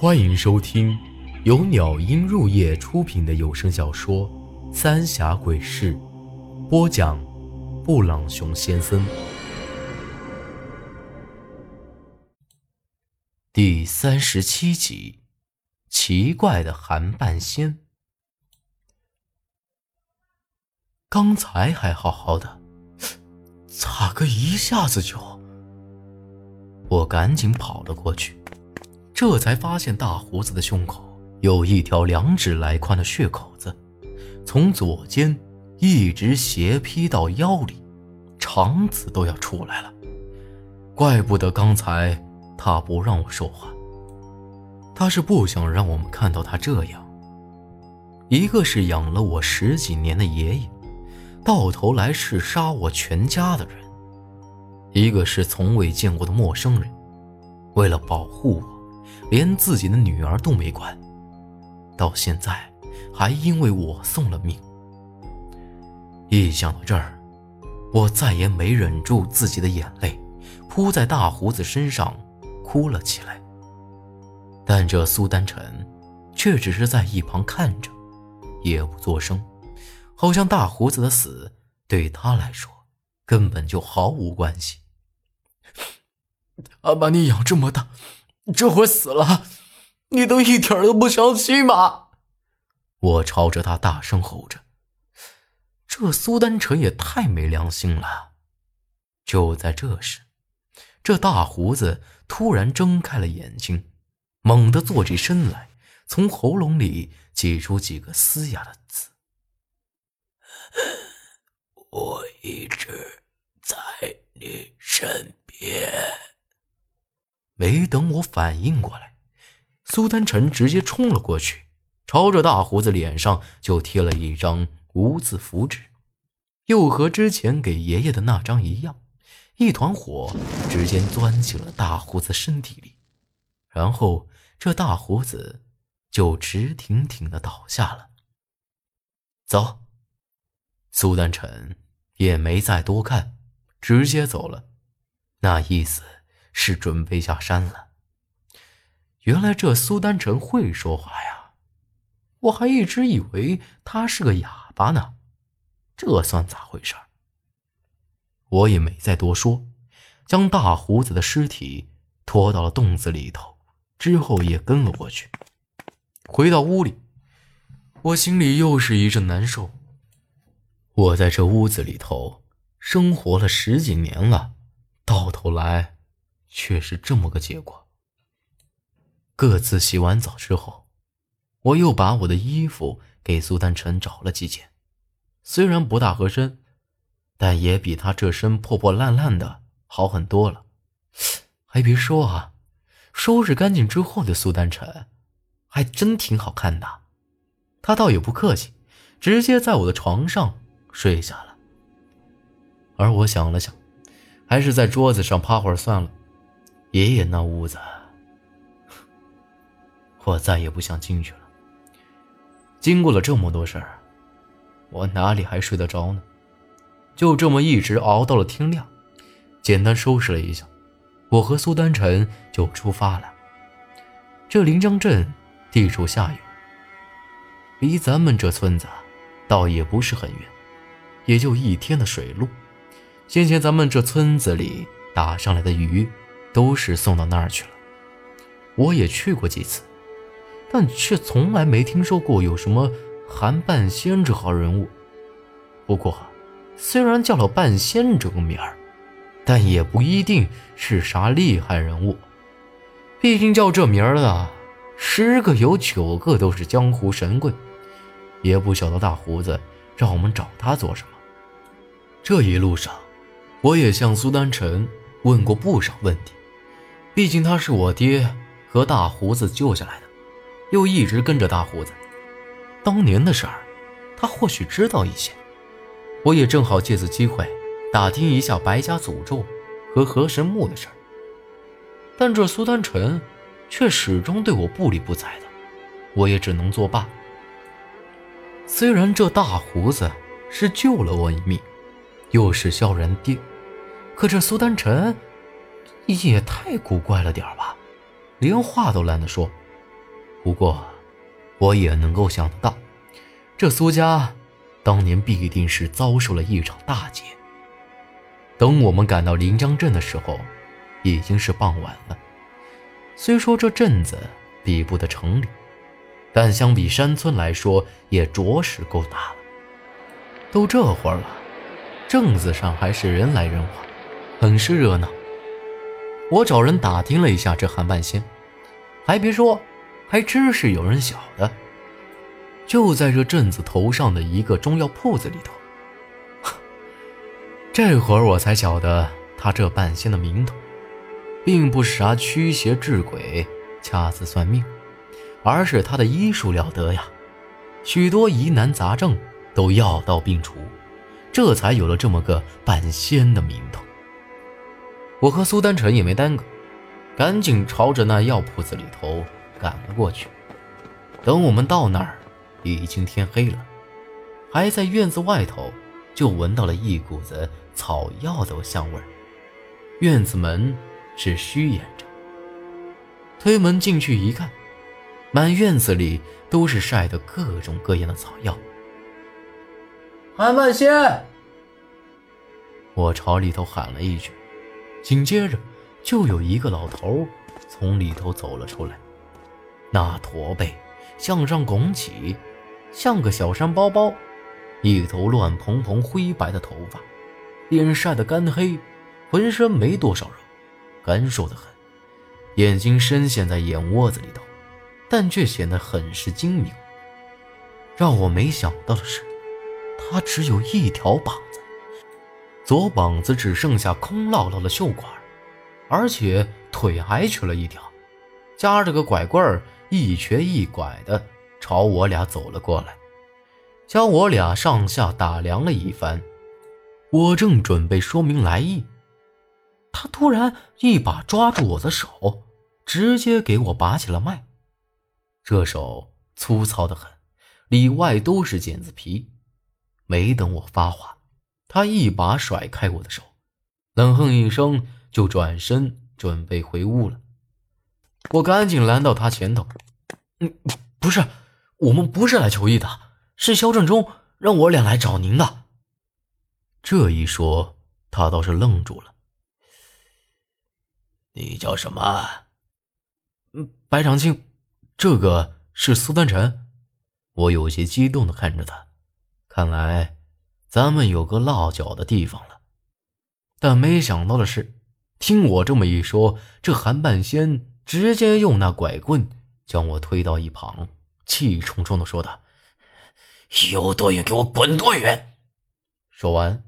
欢迎收听由鸟音入夜出品的有声小说《三峡鬼事》，播讲：布朗熊先生。第三十七集：奇怪的韩半仙。刚才还好好的，咋个一下子就……我赶紧跑了过去。这才发现大胡子的胸口有一条两指来宽的血口子，从左肩一直斜劈到腰里，肠子都要出来了。怪不得刚才他不让我说话，他是不想让我们看到他这样。一个是养了我十几年的爷爷，到头来是杀我全家的人；一个是从未见过的陌生人，为了保护我。连自己的女儿都没管，到现在还因为我送了命。一想到这儿，我再也没忍住自己的眼泪，扑在大胡子身上哭了起来。但这苏丹臣却只是在一旁看着，也不作声，好像大胡子的死对他来说根本就毫无关系。他把你养这么大。这会死了，你都一点都不伤心吗？我朝着他大声吼着。这苏丹臣也太没良心了。就在这时，这大胡子突然睁开了眼睛，猛地坐起身来，从喉咙里挤出几个嘶哑的字：“我一直在你身边。”没等我反应过来，苏丹臣直接冲了过去，朝着大胡子脸上就贴了一张无字符纸，又和之前给爷爷的那张一样，一团火直接钻进了大胡子身体里，然后这大胡子就直挺挺的倒下了。走，苏丹臣也没再多看，直接走了，那意思。是准备下山了。原来这苏丹臣会说话呀，我还一直以为他是个哑巴呢，这算咋回事？我也没再多说，将大胡子的尸体拖到了洞子里头，之后也跟了过去。回到屋里，我心里又是一阵难受。我在这屋子里头生活了十几年了，到头来。却是这么个结果。各自洗完澡之后，我又把我的衣服给苏丹晨找了几件，虽然不大合身，但也比他这身破破烂烂的好很多了。还别说啊，收拾干净之后的苏丹晨，还真挺好看的。他倒也不客气，直接在我的床上睡下了。而我想了想，还是在桌子上趴会儿算了。爷爷那屋子，我再也不想进去了。经过了这么多事儿，我哪里还睡得着呢？就这么一直熬到了天亮，简单收拾了一下，我和苏丹晨就出发了。这临江镇地处下游，离咱们这村子倒也不是很远，也就一天的水路。先前咱们这村子里打上来的鱼。都是送到那儿去了。我也去过几次，但却从来没听说过有什么韩半仙这号人物。不过，虽然叫了半仙这个名儿，但也不一定是啥厉害人物。毕竟叫这名儿的，十个有九个都是江湖神棍。也不晓得大胡子让我们找他做什么。这一路上，我也向苏丹臣问过不少问题。毕竟他是我爹和大胡子救下来的，又一直跟着大胡子。当年的事儿，他或许知道一些。我也正好借此机会打听一下白家诅咒和河神墓的事儿。但这苏丹臣却始终对我不理不睬的，我也只能作罢。虽然这大胡子是救了我一命，又是萧然爹，可这苏丹臣……也太古怪了点吧，连话都懒得说，不过，我也能够想得到，这苏家当年必定是遭受了一场大劫。等我们赶到临江镇的时候，已经是傍晚了。虽说这镇子比不得城里，但相比山村来说，也着实够大了。都这会儿了，镇子上还是人来人往，很是热闹。我找人打听了一下这韩半仙，还别说，还真是有人晓得，就在这镇子头上的一个中药铺子里头。这会儿我才晓得，他这半仙的名头，并不是啥驱邪治鬼、掐字算命，而是他的医术了得呀，许多疑难杂症。都药到病除，这才有了这么个半仙的名头。我和苏丹臣也没耽搁，赶紧朝着那药铺子里头赶了过去。等我们到那儿，已经天黑了，还在院子外头，就闻到了一股子草药的香味儿。院子门是虚掩着，推门进去一看，满院子里都是晒的各种各样的草药。韩半仙，我朝里头喊了一句，紧接着就有一个老头从里头走了出来。那驼背向上拱起，像个小山包包，一头乱蓬蓬灰白的头发，脸晒得干黑，浑身没多少肉，干瘦的很，眼睛深陷在眼窝子里头，但却显得很是精明。让我没想到的是。他只有一条膀，左膀子只剩下空落落的袖管，而且腿还瘸了一条，夹着个拐棍儿，一瘸一拐的朝我俩走了过来，将我俩上下打量了一番。我正准备说明来意，他突然一把抓住我的手，直接给我拔起了脉。这手粗糙的很，里外都是茧子皮。没等我发话，他一把甩开我的手，冷哼一声，就转身准备回屋了。我赶紧拦到他前头：“嗯，不是，我们不是来求医的，是肖正中让我俩来找您的。”这一说，他倒是愣住了。“你叫什么？”“嗯，白长青，这个是苏丹晨。”我有些激动的看着他。看来，咱们有个落脚的地方了。但没想到的是，听我这么一说，这韩半仙直接用那拐棍将我推到一旁，气冲冲的说道：“有多远给我滚多远！”说完，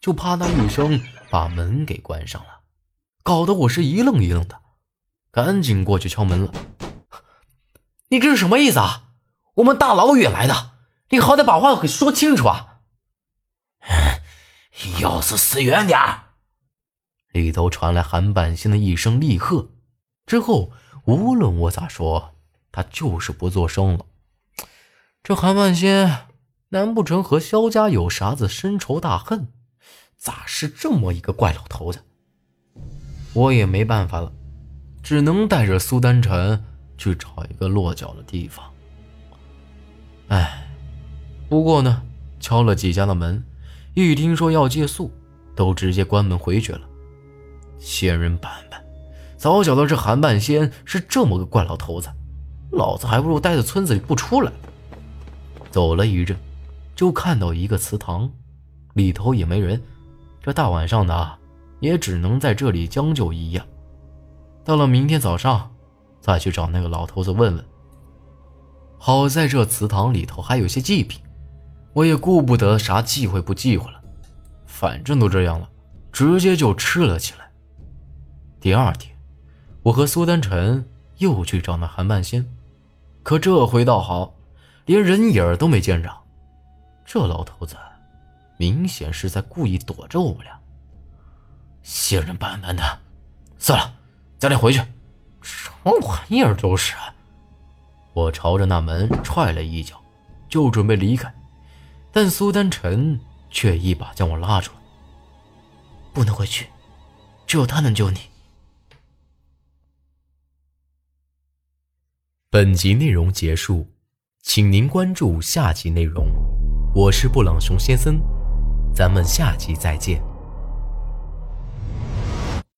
就啪嗒一声把门给关上了，搞得我是一愣一愣的，赶紧过去敲门了。你这是什么意思啊？我们大老远来的。你好歹把话给说清楚啊！要死死远点里头传来韩半仙的一声厉喝，之后无论我咋说，他就是不作声了。这韩半仙难不成和萧家有啥子深仇大恨？咋是这么一个怪老头子？我也没办法了，只能带着苏丹晨去找一个落脚的地方。哎。不过呢，敲了几家的门，一听说要借宿，都直接关门回去了。仙人板板，早晓得这韩半仙是这么个怪老头子，老子还不如待在村子里不出来。走了一阵，就看到一个祠堂，里头也没人。这大晚上的，也只能在这里将就一夜。到了明天早上，再去找那个老头子问问。好在这祠堂里头还有些祭品。我也顾不得啥忌讳不忌讳了，反正都这样了，直接就吃了起来。第二天，我和苏丹晨又去找那韩半仙，可这回倒好，连人影都没见着。这老头子明显是在故意躲着我们俩。仙人板板的，算了，咱俩回去。什么玩意儿都是！我朝着那门踹了一脚，就准备离开。但苏丹臣却一把将我拉住了。不能回去，只有他能救你。本集内容结束，请您关注下集内容。我是布朗熊先生，咱们下集再见。